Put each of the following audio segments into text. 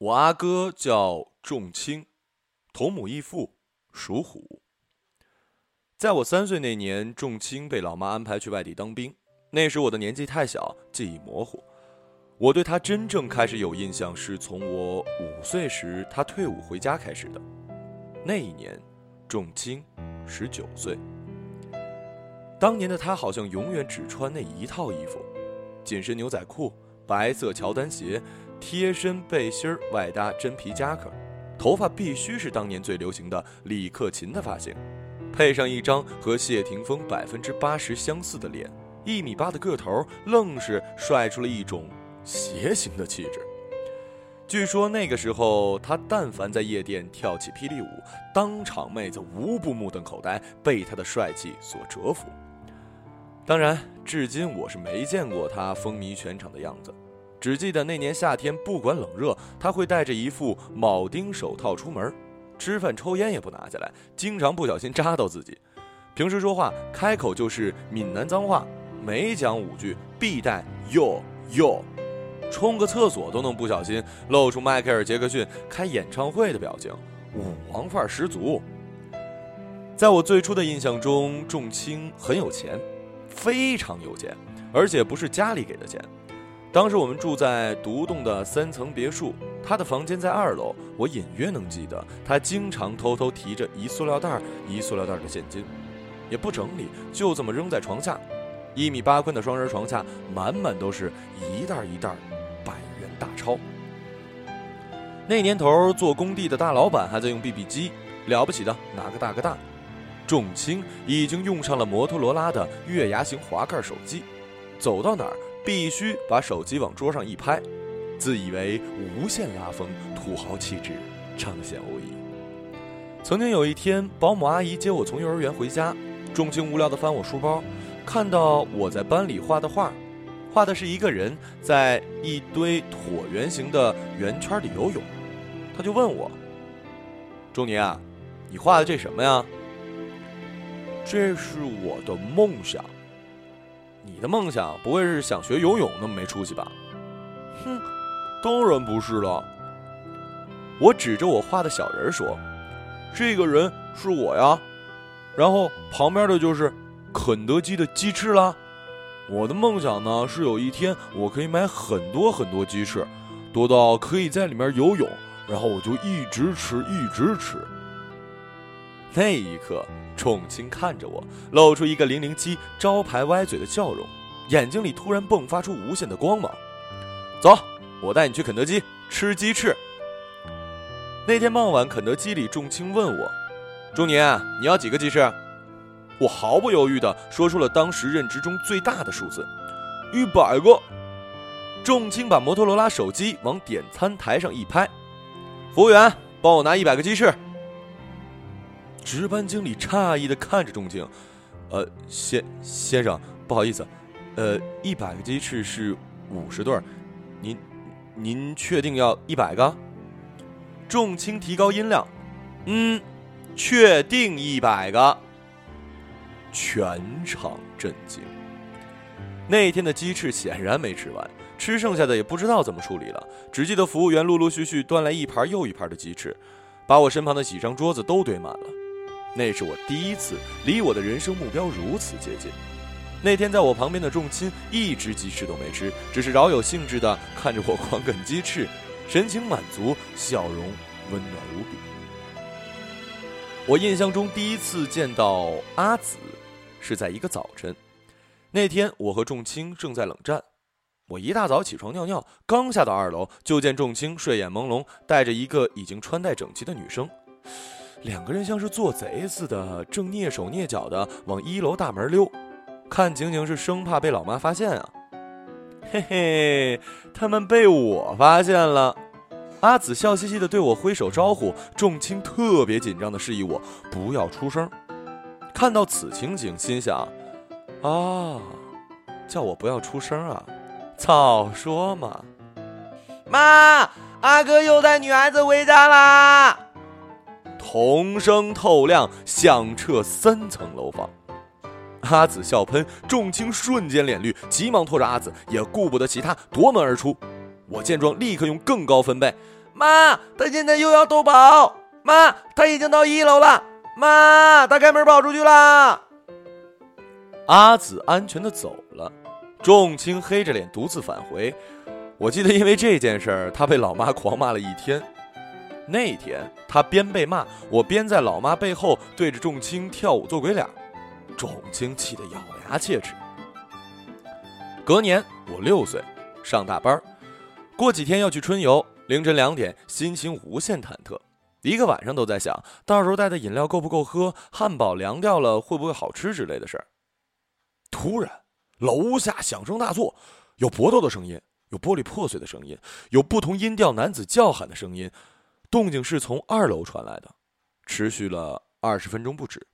我阿哥叫仲卿，同母异父，属虎。在我三岁那年，仲卿被老妈安排去外地当兵。那时我的年纪太小，记忆模糊。我对他真正开始有印象，是从我五岁时他退伍回家开始的。那一年，仲卿十九岁。当年的他好像永远只穿那一套衣服：紧身牛仔裤、白色乔丹鞋、贴身背心外搭真皮夹克，头发必须是当年最流行的李克勤的发型。配上一张和谢霆锋百分之八十相似的脸，一米八的个头，愣是帅出了一种邪形的气质。据说那个时候，他但凡在夜店跳起霹雳舞，当场妹子无不目瞪口呆，被他的帅气所折服。当然，至今我是没见过他风靡全场的样子，只记得那年夏天，不管冷热，他会戴着一副铆钉手套出门。吃饭抽烟也不拿下来，经常不小心扎到自己。平时说话开口就是闽南脏话，每讲五句必带哟哟。冲个厕所都能不小心露出迈克尔·杰克逊开演唱会的表情，舞王范儿十足。在我最初的印象中，仲卿很有钱，非常有钱，而且不是家里给的钱。当时我们住在独栋的三层别墅，他的房间在二楼。我隐约能记得，他经常偷偷提着一塑料袋一塑料袋的现金，也不整理，就这么扔在床下。一米八宽的双人床下，满满都是一袋一袋百元大钞。那年头，做工地的大老板还在用 BB 机，了不起的拿个大哥大。重青已经用上了摩托罗拉的月牙形滑盖手机，走到哪儿。必须把手机往桌上一拍，自以为无限拉风，土豪气质彰显无疑。曾经有一天，保姆阿姨接我从幼儿园回家，钟情无聊地翻我书包，看到我在班里画的画，画的是一个人在一堆椭圆形的圆圈里游泳，他就问我：“钟宁啊，你画的这什么呀？”这是我的梦想。你的梦想不会是想学游泳那么没出息吧？哼，当然不是了。我指着我画的小人说：“这个人是我呀。”然后旁边的就是肯德基的鸡翅啦。我的梦想呢是有一天我可以买很多很多鸡翅，多到可以在里面游泳，然后我就一直吃一直吃。那一刻。重青看着我，露出一个零零七招牌歪嘴的笑容，眼睛里突然迸发出无限的光芒。走，我带你去肯德基吃鸡翅。那天傍晚，肯德基里，重青问我：“仲尼，你要几个鸡翅？”我毫不犹豫地说出了当时认知中最大的数字：一百个。重青把摩托罗拉手机往点餐台上一拍：“服务员，帮我拿一百个鸡翅。”值班经理诧异的看着仲青，呃，先先生，不好意思，呃，一百个鸡翅是五十对，您您确定要一百个？仲青提高音量，嗯，确定一百个。全场震惊。那天的鸡翅显然没吃完，吃剩下的也不知道怎么处理了，只记得服务员陆陆续续端来一盘又一盘的鸡翅，把我身旁的几张桌子都堆满了。那是我第一次离我的人生目标如此接近。那天在我旁边的仲亲一只鸡翅都没吃，只是饶有兴致地看着我狂啃鸡翅，神情满足，笑容温暖无比。我印象中第一次见到阿紫，是在一个早晨。那天我和仲卿正在冷战，我一大早起床尿尿，刚下到二楼，就见仲卿睡眼朦胧，带着一个已经穿戴整齐的女生。两个人像是做贼似的，正蹑手蹑脚的往一楼大门溜，看情形是生怕被老妈发现啊。嘿嘿，他们被我发现了。阿紫笑嘻嘻的对我挥手招呼，仲卿特别紧张的示意我不要出声。看到此情景，心想：啊，叫我不要出声啊，早说嘛。妈，阿哥又带女孩子回家啦。童声透亮，响彻三层楼房。阿紫笑喷，仲卿瞬间脸绿，急忙拖着阿紫，也顾不得其他，夺门而出。我见状，立刻用更高分贝：“妈，他现在又要偷跑！妈，他已经到一楼了！妈，他开门跑出去了！阿紫安全的走了，仲青黑着脸独自返回。我记得因为这件事儿，他被老妈狂骂了一天。那天他边被骂，我边在老妈背后对着仲青跳舞做鬼脸，仲青气得咬牙切齿。隔年我六岁，上大班，过几天要去春游，凌晨两点，心情无限忐忑，一个晚上都在想到时候带的饮料够不够喝，汉堡凉掉了会不会好吃之类的事儿。突然，楼下响声大作，有搏斗的声音，有玻璃破碎的声音，有不同音调男子叫喊的声音。动静是从二楼传来的，持续了二十分钟不止。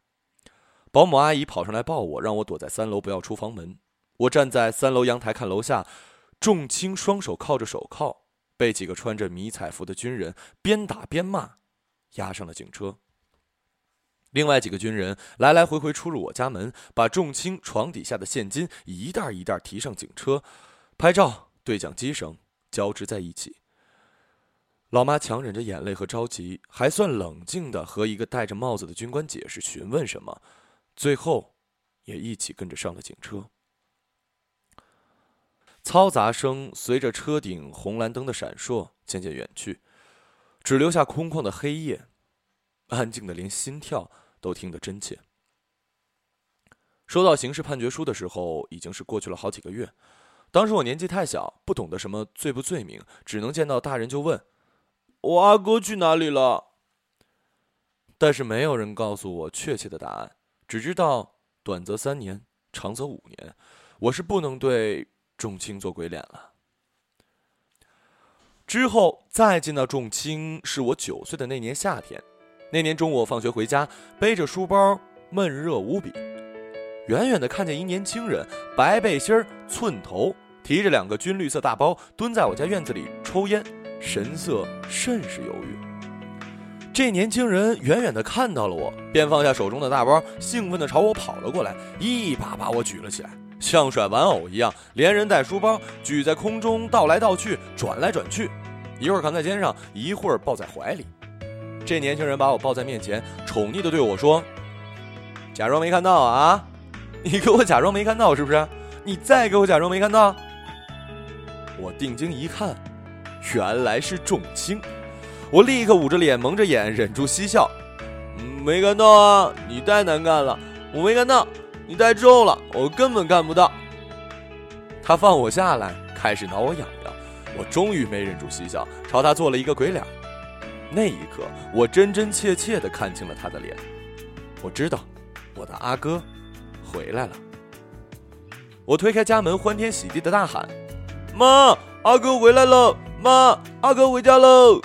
保姆阿姨跑上来抱我，让我躲在三楼，不要出房门。我站在三楼阳台看楼下，仲青双手靠着手铐，被几个穿着迷彩服的军人边打边骂，押上了警车。另外几个军人来来回回出入我家门，把仲青床底下的现金一袋一袋提上警车，拍照对讲机声交织在一起。老妈强忍着眼泪和着急，还算冷静的和一个戴着帽子的军官解释、询问什么，最后，也一起跟着上了警车。嘈杂声随着车顶红蓝灯的闪烁渐渐远去，只留下空旷的黑夜，安静的连心跳都听得真切。收到刑事判决书的时候，已经是过去了好几个月。当时我年纪太小，不懂得什么罪不罪名，只能见到大人就问。我阿哥去哪里了？但是没有人告诉我确切的答案，只知道短则三年，长则五年。我是不能对仲青做鬼脸了。之后再见到仲青，是我九岁的那年夏天。那年中午放学回家，背着书包，闷热无比。远远的看见一年轻人，白背心寸头，提着两个军绿色大包，蹲在我家院子里抽烟。神色甚是犹豫。这年轻人远远的看到了我，便放下手中的大包，兴奋的朝我跑了过来，一把把我举了起来，像甩玩偶一样，连人带书包举在空中，倒来倒去，转来转去，一会儿扛在肩上，一会儿抱在怀里。这年轻人把我抱在面前，宠溺的对我说：“假装没看到啊，你给我假装没看到是不是？你再给我假装没看到。”我定睛一看。原来是仲青，我立刻捂着脸，蒙着眼，忍住嬉笑。没看到啊，你太难看了，我没看到，你太重了，我根本看不到。他放我下来，开始挠我痒痒，我终于没忍住嬉笑，朝他做了一个鬼脸。那一刻，我真真切切的看清了他的脸。我知道，我的阿哥回来了。我推开家门，欢天喜地的大喊：“妈，阿哥回来了！”妈，阿哥回家喽。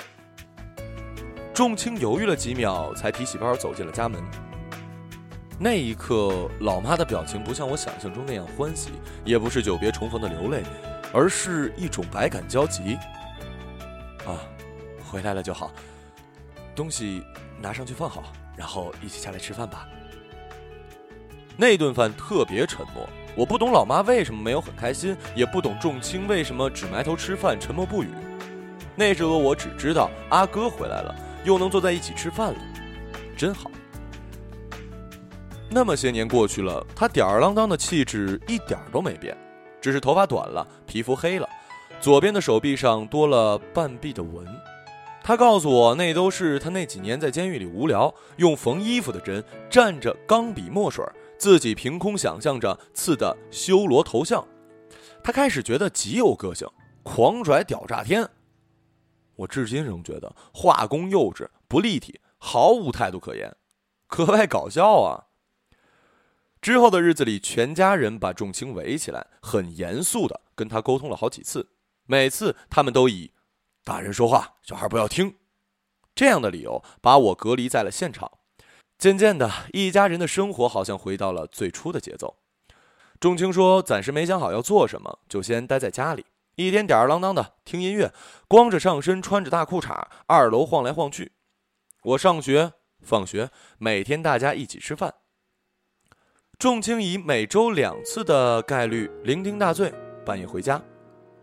仲青犹豫了几秒，才提起包走进了家门。那一刻，老妈的表情不像我想象中那样欢喜，也不是久别重逢的流泪，而是一种百感交集。啊，回来了就好，东西拿上去放好，然后一起下来吃饭吧。那顿饭特别沉默。我不懂老妈为什么没有很开心，也不懂仲青为什么只埋头吃饭，沉默不语。那时候我只知道阿哥回来了，又能坐在一起吃饭了，真好。那么些年过去了，他吊儿郎当的气质一点都没变，只是头发短了，皮肤黑了，左边的手臂上多了半臂的纹。他告诉我，那都是他那几年在监狱里无聊，用缝衣服的针蘸着钢笔墨水，自己凭空想象着刺的修罗头像。他开始觉得极有个性，狂拽屌炸天。我至今仍觉得画工幼稚不立体，毫无态度可言，格外搞笑啊！之后的日子里，全家人把仲青围起来，很严肃的跟他沟通了好几次，每次他们都以“大人说话，小孩不要听”这样的理由把我隔离在了现场。渐渐的，一家人的生活好像回到了最初的节奏。仲青说：“暂时没想好要做什么，就先待在家里。”一天吊儿郎当的听音乐，光着上身，穿着大裤衩，二楼晃来晃去。我上学、放学，每天大家一起吃饭。仲青以每周两次的概率酩酊大醉，半夜回家。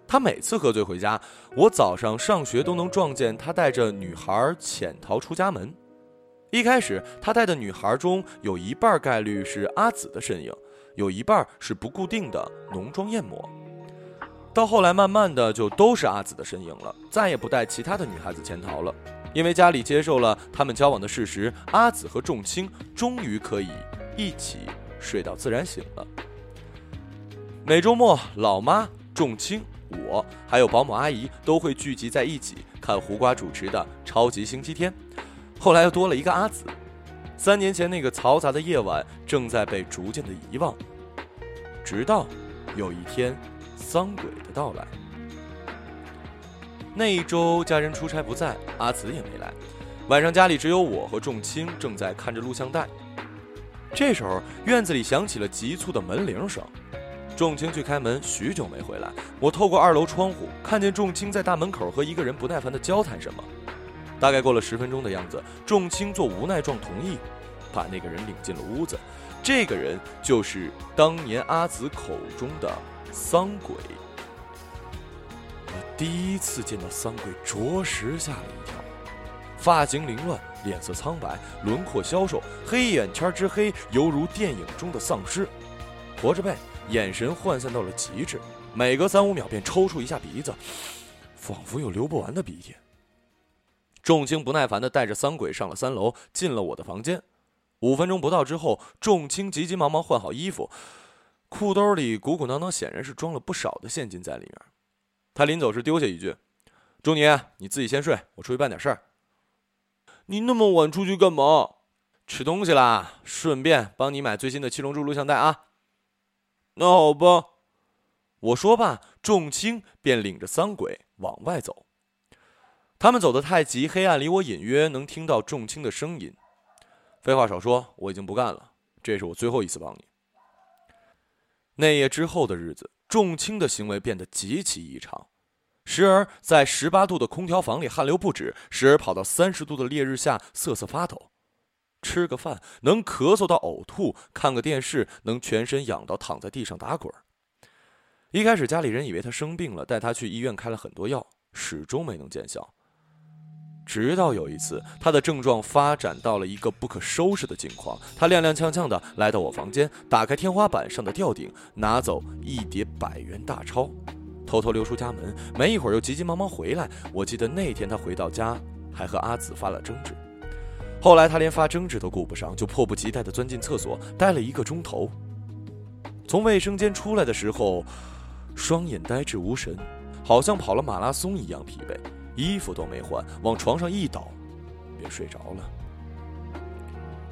他每次喝醉回家，我早上上学都能撞见他带着女孩潜逃出家门。一开始，他带的女孩中有一半概率是阿紫的身影，有一半是不固定的浓妆艳抹。到后来，慢慢的就都是阿紫的身影了，再也不带其他的女孩子潜逃了，因为家里接受了他们交往的事实，阿紫和仲青终于可以一起睡到自然醒了。每周末，老妈、仲青、我还有保姆阿姨都会聚集在一起看胡瓜主持的《超级星期天》。后来又多了一个阿紫。三年前那个嘈杂的夜晚正在被逐渐的遗忘，直到有一天。丧鬼的到来。那一周，家人出差不在，阿紫也没来。晚上家里只有我和仲青正在看着录像带。这时候，院子里响起了急促的门铃声。仲青去开门，许久没回来。我透过二楼窗户看见仲青在大门口和一个人不耐烦地交谈什么。大概过了十分钟的样子，仲青做无奈状同意，把那个人领进了屋子。这个人就是当年阿紫口中的。丧鬼，我第一次见到丧鬼，着实吓了一跳。发型凌乱，脸色苍白，轮廓消瘦，黑眼圈之黑，犹如电影中的丧尸。驼着背，眼神涣散到了极致，每隔三五秒便抽搐一下鼻子，仿佛有流不完的鼻涕。仲青不耐烦地带着丧鬼上了三楼，进了我的房间。五分钟不到之后，仲青急急忙忙换好衣服。裤兜里鼓鼓囊囊，显然是装了不少的现金在里面。他临走时丢下一句：“钟尼，你自己先睡，我出去办点事儿。”你那么晚出去干嘛？吃东西啦，顺便帮你买最新的《七龙珠》录像带啊。那好吧。我说罢，仲青便领着丧鬼往外走。他们走得太急，黑暗里我隐约能听到仲青的声音。废话少说，我已经不干了，这是我最后一次帮你。那夜之后的日子，仲青的行为变得极其异常，时而在十八度的空调房里汗流不止，时而跑到三十度的烈日下瑟瑟发抖。吃个饭能咳嗽到呕吐，看个电视能全身痒到躺在地上打滚。一开始家里人以为他生病了，带他去医院开了很多药，始终没能见效。直到有一次，他的症状发展到了一个不可收拾的境况。他踉踉跄跄地来到我房间，打开天花板上的吊顶，拿走一叠百元大钞，偷偷溜出家门。没一会儿又急急忙忙回来。我记得那天他回到家，还和阿紫发了争执。后来他连发争执都顾不上，就迫不及待地钻进厕所，待了一个钟头。从卫生间出来的时候，双眼呆滞无神，好像跑了马拉松一样疲惫。衣服都没换，往床上一倒，便睡着了。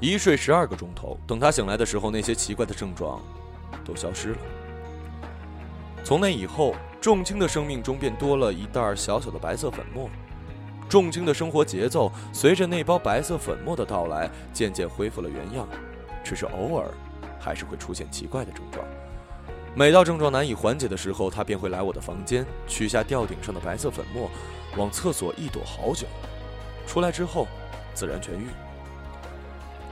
一睡十二个钟头，等他醒来的时候，那些奇怪的症状都消失了。从那以后，仲青的生命中便多了一袋小小的白色粉末。仲青的生活节奏随着那包白色粉末的到来，渐渐恢复了原样，只是偶尔还是会出现奇怪的症状。每到症状难以缓解的时候，他便会来我的房间，取下吊顶上的白色粉末。往厕所一躲好久，出来之后自然痊愈。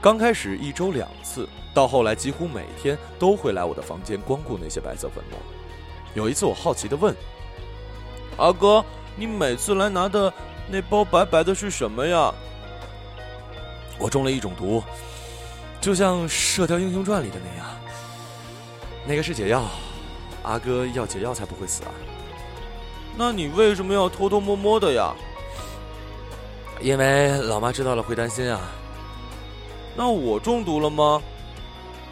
刚开始一周两次，到后来几乎每天都会来我的房间光顾那些白色粉末。有一次我好奇的问：“阿哥，你每次来拿的那包白白的是什么呀？”我中了一种毒，就像《射雕英雄传》里的那样。那个是解药，阿哥要解药才不会死啊。那你为什么要偷偷摸摸的呀？因为老妈知道了会担心啊。那我中毒了吗？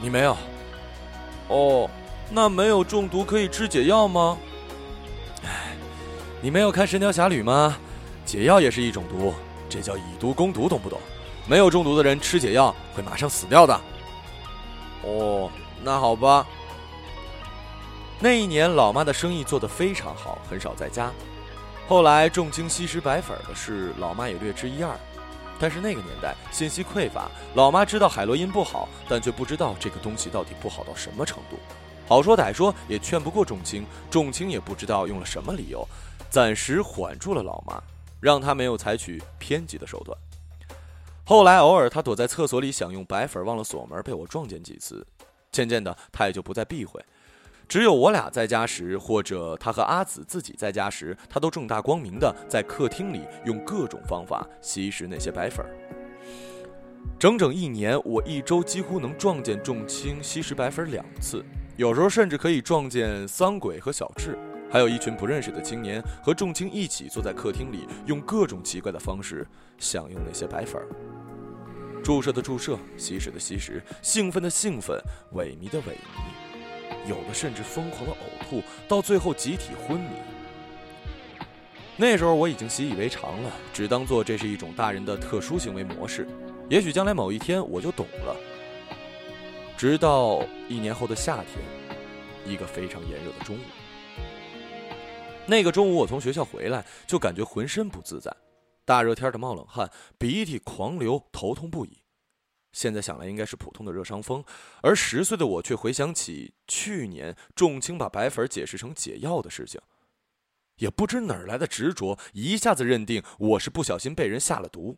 你没有。哦，那没有中毒可以吃解药吗？哎，你没有看《神雕侠侣》吗？解药也是一种毒，这叫以毒攻毒，懂不懂？没有中毒的人吃解药会马上死掉的。哦，那好吧。那一年，老妈的生意做得非常好，很少在家。后来，重青吸食白粉的事，老妈也略知一二。但是那个年代信息匮乏，老妈知道海洛因不好，但却不知道这个东西到底不好到什么程度。好说歹说也劝不过重青，重青也不知道用了什么理由，暂时缓住了老妈，让她没有采取偏激的手段。后来，偶尔她躲在厕所里想用白粉，忘了锁门，被我撞见几次。渐渐的，她也就不再避讳。只有我俩在家时，或者他和阿紫自己在家时，他都正大光明的在客厅里用各种方法吸食那些白粉。整整一年，我一周几乎能撞见仲青吸食白粉两次，有时候甚至可以撞见桑鬼和小智，还有一群不认识的青年和仲青一起坐在客厅里，用各种奇怪的方式享用那些白粉。注射的注射，吸食的吸食，兴奋的兴奋，萎靡的萎靡。有的甚至疯狂的呕吐，到最后集体昏迷。那时候我已经习以为常了，只当做这是一种大人的特殊行为模式。也许将来某一天我就懂了。直到一年后的夏天，一个非常炎热的中午。那个中午我从学校回来，就感觉浑身不自在，大热天的冒冷汗，鼻涕狂流，头痛不已。现在想来应该是普通的热伤风，而十岁的我却回想起去年仲青把白粉解释成解药的事情，也不知哪儿来的执着，一下子认定我是不小心被人下了毒。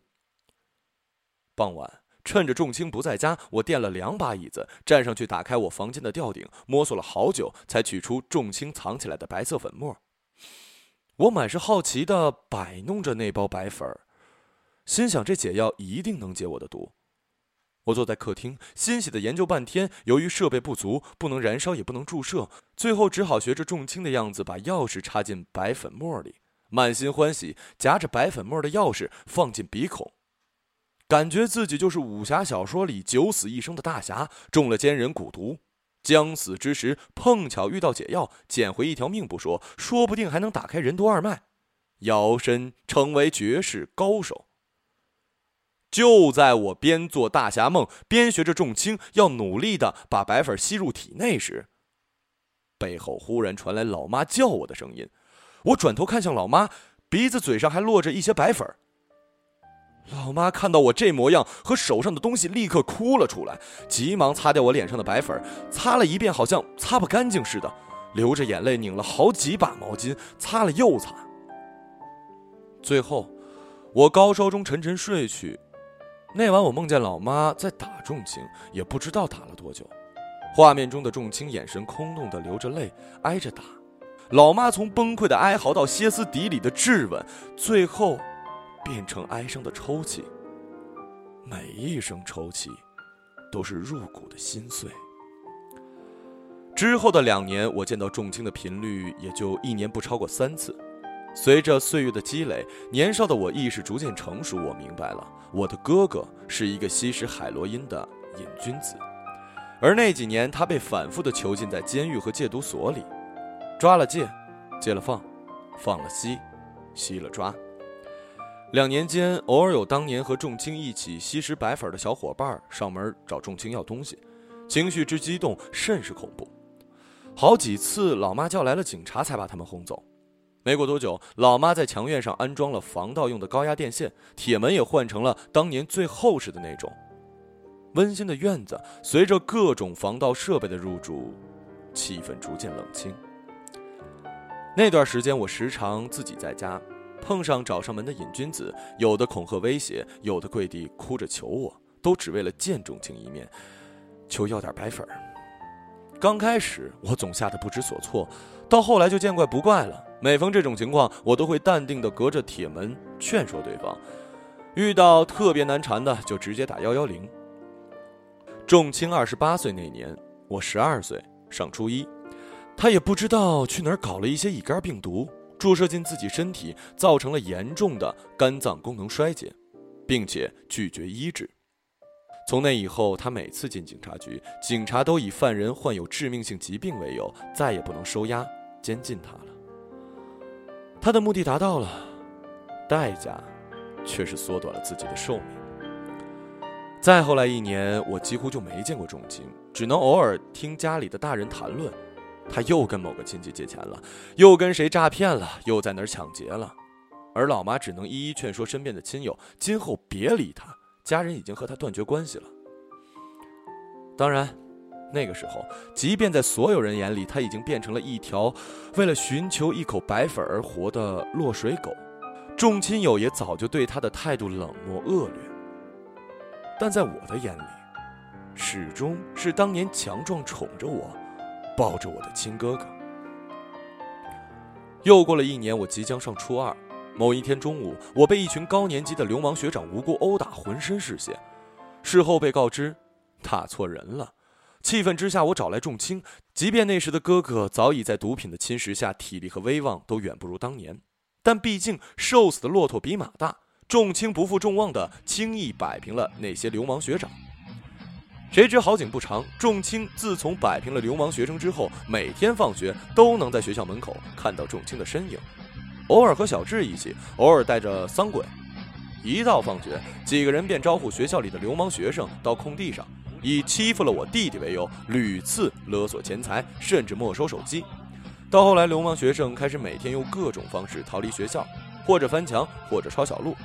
傍晚，趁着仲青不在家，我垫了两把椅子，站上去打开我房间的吊顶，摸索了好久，才取出仲青藏起来的白色粉末。我满是好奇地摆弄着那包白粉，心想这解药一定能解我的毒。我坐在客厅，欣喜的研究半天。由于设备不足，不能燃烧，也不能注射，最后只好学着重青的样子，把钥匙插进白粉末里，满心欢喜，夹着白粉末的钥匙放进鼻孔，感觉自己就是武侠小说里九死一生的大侠，中了奸人蛊毒，将死之时碰巧遇到解药，捡回一条命不说，说不定还能打开任督二脉，摇身成为绝世高手。就在我边做大侠梦，边学着重青要努力的把白粉吸入体内时，背后忽然传来老妈叫我的声音。我转头看向老妈，鼻子嘴上还落着一些白粉。老妈看到我这模样和手上的东西，立刻哭了出来，急忙擦掉我脸上的白粉，擦了一遍好像擦不干净似的，流着眼泪拧了好几把毛巾，擦了又擦。最后，我高烧中沉沉睡去。那晚我梦见老妈在打仲青，也不知道打了多久。画面中的仲青眼神空洞的流着泪，挨着打。老妈从崩溃的哀嚎到歇斯底里的质问，最后变成哀伤的抽泣。每一声抽泣，都是入骨的心碎。之后的两年，我见到仲青的频率也就一年不超过三次。随着岁月的积累，年少的我意识逐渐成熟，我明白了。我的哥哥是一个吸食海洛因的瘾君子，而那几年他被反复的囚禁在监狱和戒毒所里，抓了戒，戒了放，放了吸，吸了抓。两年间，偶尔有当年和仲青一起吸食白粉的小伙伴上门找仲青要东西，情绪之激动甚是恐怖。好几次，老妈叫来了警察才把他们轰走。没过多久，老妈在墙院上安装了防盗用的高压电线，铁门也换成了当年最厚实的那种。温馨的院子随着各种防盗设备的入住，气氛逐渐冷清。那段时间，我时常自己在家，碰上找上门的瘾君子，有的恐吓威胁，有的跪地哭着求我，都只为了见仲青一面，求要点白粉。刚开始我总吓得不知所措，到后来就见怪不怪了。每逢这种情况，我都会淡定地隔着铁门劝说对方。遇到特别难缠的，就直接打幺幺零。仲青二十八岁那年，我十二岁，上初一，他也不知道去哪儿搞了一些乙肝病毒，注射进自己身体，造成了严重的肝脏功能衰竭，并且拒绝医治。从那以后，他每次进警察局，警察都以犯人患有致命性疾病为由，再也不能收押、监禁他了。他的目的达到了，代价却是缩短了自己的寿命。再后来一年，我几乎就没见过仲青，只能偶尔听家里的大人谈论，他又跟某个亲戚借钱了，又跟谁诈骗了，又在哪儿抢劫了，而老妈只能一一劝说身边的亲友，今后别理他。家人已经和他断绝关系了。当然，那个时候，即便在所有人眼里，他已经变成了一条为了寻求一口白粉而活的落水狗。众亲友也早就对他的态度冷漠恶劣。但在我的眼里，始终是当年强壮宠着我，抱着我的亲哥哥。又过了一年，我即将上初二。某一天中午，我被一群高年级的流氓学长无辜殴打，浑身是血。事后被告知，打错人了。气愤之下，我找来仲卿。即便那时的哥哥早已在毒品的侵蚀下，体力和威望都远不如当年，但毕竟瘦死的骆驼比马大。仲卿不负众望的轻易摆平了那些流氓学长。谁知好景不长，仲卿自从摆平了流氓学生之后，每天放学都能在学校门口看到仲卿的身影，偶尔和小智一起，偶尔带着桑鬼。一到放学，几个人便招呼学校里的流氓学生到空地上，以欺负了我弟弟为由，屡次勒索钱财，甚至没收手机。到后来，流氓学生开始每天用各种方式逃离学校，或者翻墙，或者抄小路，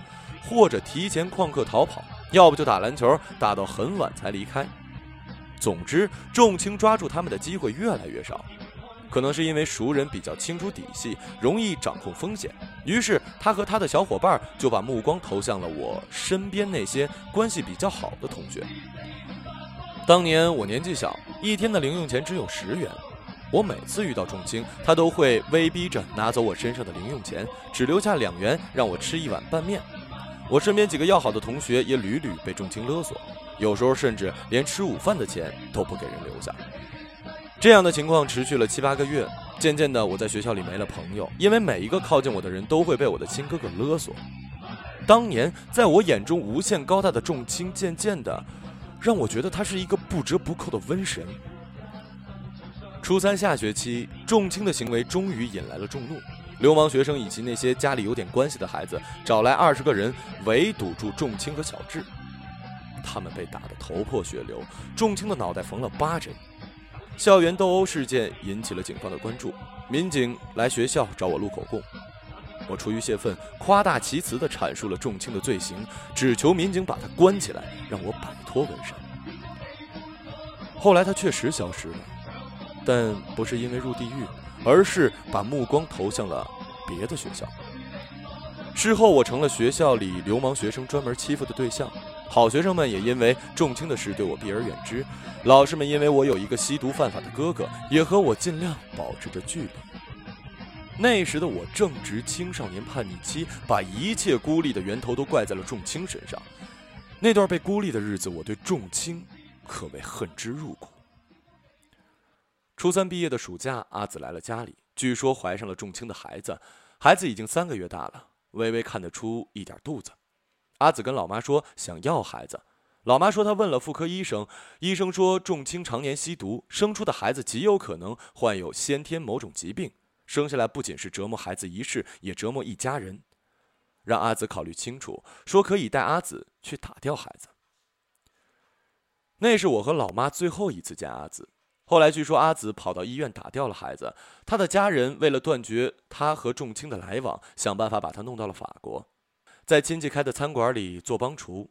或者提前旷课逃跑。要不就打篮球，打到很晚才离开。总之，仲卿抓住他们的机会越来越少。可能是因为熟人比较清楚底细，容易掌控风险，于是他和他的小伙伴就把目光投向了我身边那些关系比较好的同学。当年我年纪小，一天的零用钱只有十元。我每次遇到仲卿，他都会威逼着拿走我身上的零用钱，只留下两元让我吃一碗拌面。我身边几个要好的同学也屡屡被重情勒索，有时候甚至连吃午饭的钱都不给人留下。这样的情况持续了七八个月，渐渐的，我在学校里没了朋友，因为每一个靠近我的人都会被我的亲哥哥勒索。当年在我眼中无限高大的重青，渐渐的让我觉得他是一个不折不扣的瘟神。初三下学期，重青的行为终于引来了众怒。流氓学生以及那些家里有点关系的孩子，找来二十个人围堵住仲青和小智，他们被打得头破血流，仲青的脑袋缝了八针。校园斗殴事件引起了警方的关注，民警来学校找我录口供，我出于泄愤，夸大其词地阐述了仲青的罪行，只求民警把他关起来，让我摆脱纹身。后来他确实消失了，但不是因为入地狱。而是把目光投向了别的学校。事后，我成了学校里流氓学生专门欺负的对象，好学生们也因为重青的事对我避而远之，老师们因为我有一个吸毒犯法的哥哥，也和我尽量保持着距离。那时的我正值青少年叛逆期，把一切孤立的源头都怪在了仲青身上。那段被孤立的日子，我对仲青可谓恨之入骨。初三毕业的暑假，阿紫来了家里，据说怀上了仲青的孩子，孩子已经三个月大了，微微看得出一点肚子。阿紫跟老妈说想要孩子，老妈说她问了妇科医生，医生说仲青常年吸毒，生出的孩子极有可能患有先天某种疾病，生下来不仅是折磨孩子一世，也折磨一家人，让阿紫考虑清楚，说可以带阿紫去打掉孩子。那是我和老妈最后一次见阿紫。后来据说阿紫跑到医院打掉了孩子，她的家人为了断绝她和仲青的来往，想办法把她弄到了法国，在亲戚开的餐馆里做帮厨，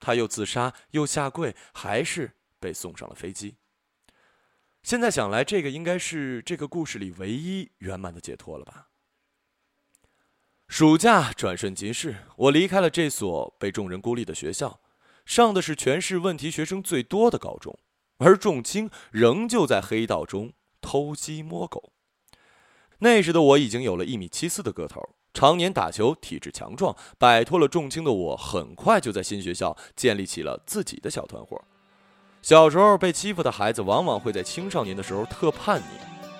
她又自杀又下跪，还是被送上了飞机。现在想来，这个应该是这个故事里唯一圆满的解脱了吧。暑假转瞬即逝，我离开了这所被众人孤立的学校，上的是全市问题学生最多的高中。而仲青仍旧在黑道中偷鸡摸狗。那时的我已经有了一米七四的个头，常年打球，体质强壮。摆脱了仲青的我，很快就在新学校建立起了自己的小团伙。小时候被欺负的孩子，往往会在青少年的时候特叛逆。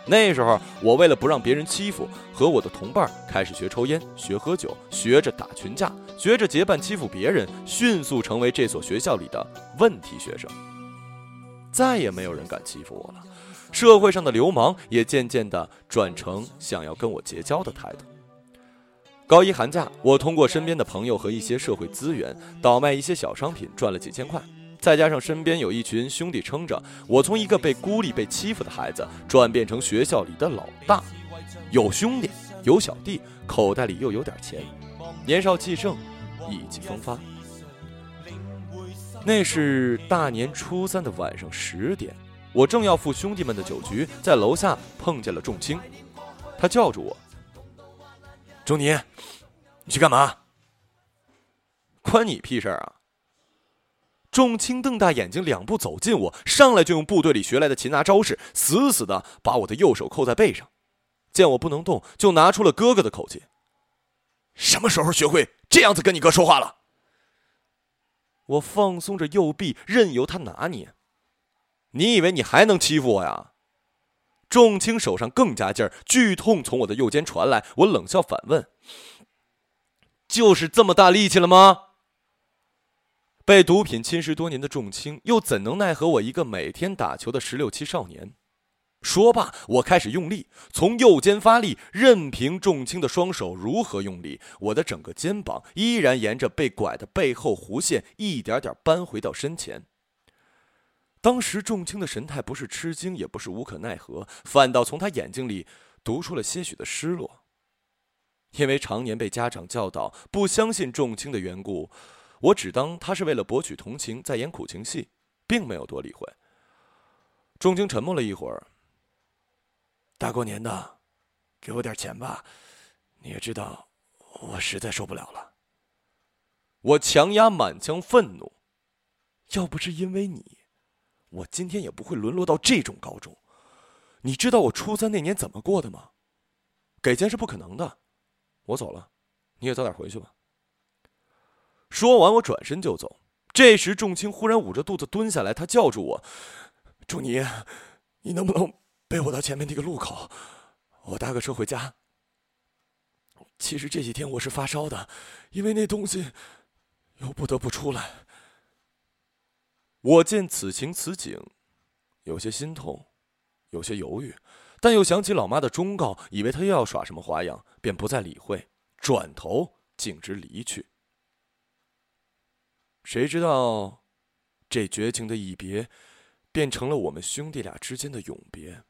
那时候，我为了不让别人欺负，和我的同伴开始学抽烟、学喝酒、学着打群架、学着结伴欺负别人，迅速成为这所学校里的问题学生。再也没有人敢欺负我了，社会上的流氓也渐渐的转成想要跟我结交的态度。高一寒假，我通过身边的朋友和一些社会资源，倒卖一些小商品，赚了几千块。再加上身边有一群兄弟撑着，我从一个被孤立、被欺负的孩子，转变成学校里的老大，有兄弟，有小弟，口袋里又有点钱，年少气盛，意气风发。那是大年初三的晚上十点，我正要赴兄弟们的酒局，在楼下碰见了仲青，他叫住我：“钟尼，你去干嘛？关你屁事啊！”仲青瞪大眼睛，两步走近我，上来就用部队里学来的擒拿招式，死死的把我的右手扣在背上。见我不能动，就拿出了哥哥的口气：“什么时候学会这样子跟你哥说话了？”我放松着右臂，任由他拿捏。你以为你还能欺负我呀？仲青手上更加劲儿，剧痛从我的右肩传来。我冷笑反问：“就是这么大力气了吗？”被毒品侵蚀多年的仲青，又怎能奈何我一个每天打球的十六七少年？说罢，我开始用力从右肩发力，任凭仲青的双手如何用力，我的整个肩膀依然沿着被拐的背后弧线一点点扳回到身前。当时仲青的神态不是吃惊，也不是无可奈何，反倒从他眼睛里读出了些许的失落。因为常年被家长教导不相信仲青的缘故。我只当他是为了博取同情在演苦情戏，并没有多理会。仲青沉默了一会儿。大过年的，给我点钱吧，你也知道，我实在受不了了。我强压满腔愤怒，要不是因为你，我今天也不会沦落到这种高中。你知道我初三那年怎么过的吗？给钱是不可能的，我走了，你也早点回去吧。说完，我转身就走。这时，仲青忽然捂着肚子蹲下来，他叫住我：“仲尼，你能不能背我到前面那个路口？我搭个车回家。其实这几天我是发烧的，因为那东西，又不得不出来。”我见此情此景，有些心痛，有些犹豫，但又想起老妈的忠告，以为他又要耍什么花样，便不再理会，转头径直离去。谁知道，这绝情的一别，变成了我们兄弟俩之间的永别。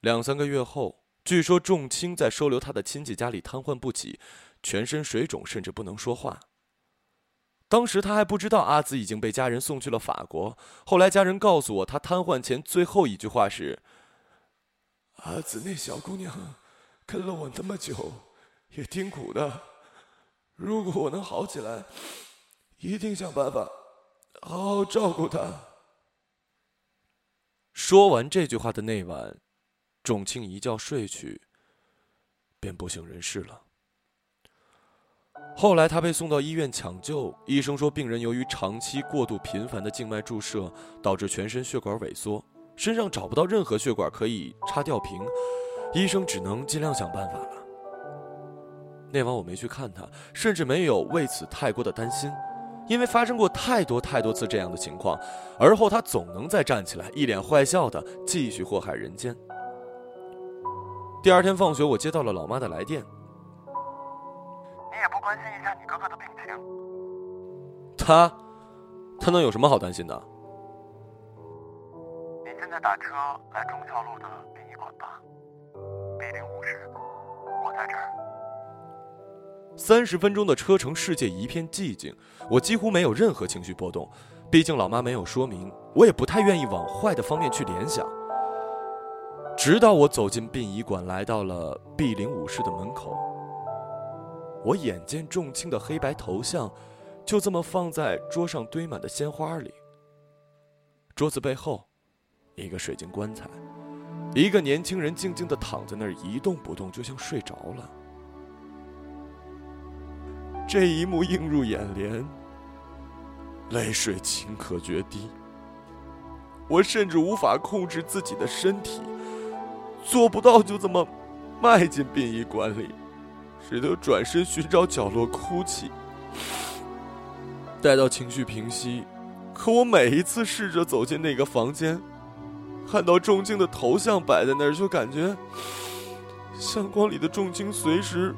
两三个月后，据说仲青在收留他的亲戚家里瘫痪不起，全身水肿，甚至不能说话。当时他还不知道阿紫已经被家人送去了法国。后来家人告诉我，他瘫痪前最后一句话是：“阿紫那小姑娘，跟了我那么久，也挺苦的。”如果我能好起来，一定想办法好好照顾他。说完这句话的那晚，仲庆一觉睡去，便不省人事了。后来他被送到医院抢救，医生说病人由于长期过度频繁的静脉注射，导致全身血管萎缩，身上找不到任何血管可以插吊瓶，医生只能尽量想办法了。那晚我没去看他，甚至没有为此太过的担心，因为发生过太多太多次这样的情况。而后他总能再站起来，一脸坏笑的继续祸害人间。第二天放学，我接到了老妈的来电。你也不关心一下你哥哥的病情？他，他能有什么好担心的？你现在打车来中校路的殡仪馆吧，B 零五室，我在这儿。三十分钟的车程，世界一片寂静，我几乎没有任何情绪波动。毕竟老妈没有说明，我也不太愿意往坏的方面去联想。直到我走进殡仪馆，来到了 B 零五室的门口，我眼见仲青的黑白头像，就这么放在桌上堆满的鲜花里。桌子背后，一个水晶棺材，一个年轻人静静地躺在那儿一动不动，就像睡着了。这一幕映入眼帘，泪水顷刻决堤。我甚至无法控制自己的身体，做不到就这么迈进殡仪馆里，只得转身寻找角落哭泣。待到情绪平息，可我每一次试着走进那个房间，看到仲卿的头像摆在那儿，就感觉相框里的仲卿随时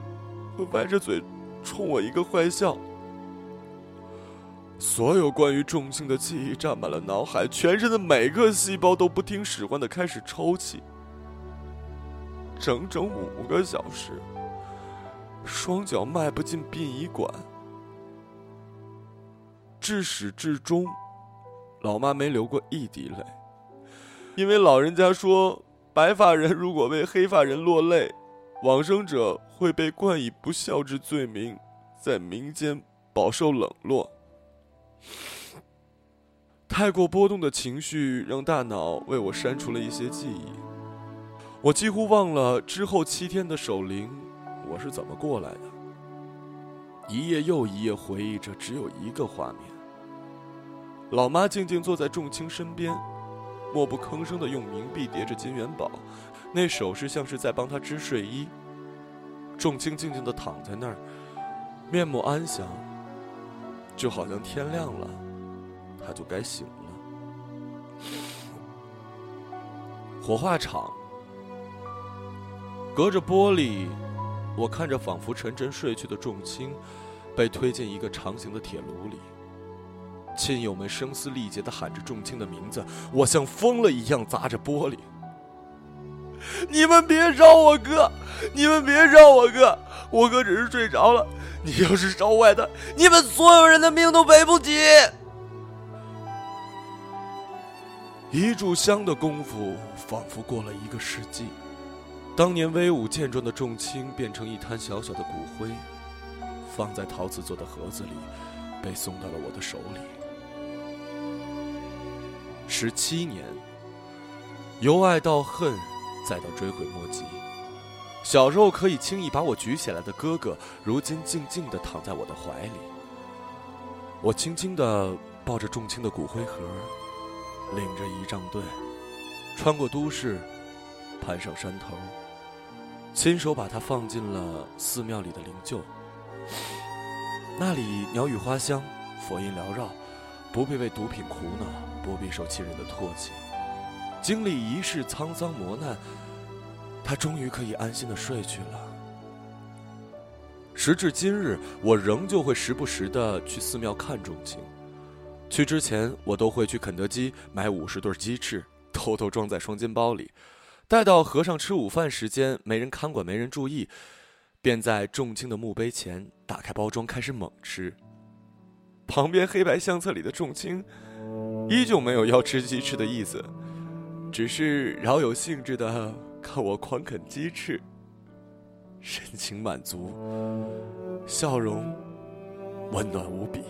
会歪着嘴。冲我一个坏笑，所有关于重庆的记忆占满了脑海，全身的每个细胞都不听使唤的开始抽泣。整整五个小时，双脚迈不进殡仪馆。至始至终，老妈没流过一滴泪，因为老人家说，白发人如果为黑发人落泪。往生者会被冠以不孝之罪名，在民间饱受冷落。太过波动的情绪让大脑为我删除了一些记忆，我几乎忘了之后七天的守灵我是怎么过来的。一夜又一夜回忆着，只有一个画面：老妈静静坐在仲卿身边，默不吭声的用冥币叠着金元宝，那手势像是在帮他织睡衣。仲卿静静的躺在那儿，面目安详，就好像天亮了。他就该醒了。火化场，隔着玻璃，我看着仿佛沉沉睡去的仲卿，被推进一个长形的铁炉里。亲友们声嘶力竭的喊着仲卿的名字，我像疯了一样砸着玻璃。你们别烧我哥！你们别烧我哥！我哥只是睡着了。你要是烧坏他，你们所有人的命都赔不起。一炷香的功夫，仿佛过了一个世纪。当年威武健壮的仲卿变成一滩小小的骨灰，放在陶瓷做的盒子里，被送到了我的手里。十七年，由爱到恨，再到追悔莫及。小时候可以轻易把我举起来的哥哥，如今静静地躺在我的怀里。我轻轻地抱着仲卿的骨灰盒。领着仪仗队，穿过都市，攀上山头，亲手把它放进了寺庙里的灵柩。那里鸟语花香，佛音缭绕，不必为毒品苦恼，不必受亲人的唾弃。经历一世沧桑磨难，他终于可以安心的睡去了。时至今日，我仍旧会时不时的去寺庙看仲卿。去之前，我都会去肯德基买五十对鸡翅，偷偷装在双肩包里。待到和尚吃午饭时间，没人看管，没人注意，便在重青的墓碑前打开包装，开始猛吃。旁边黑白相册里的重青，依旧没有要吃鸡翅的意思，只是饶有兴致的看我狂啃鸡翅，神情满足，笑容温暖无比。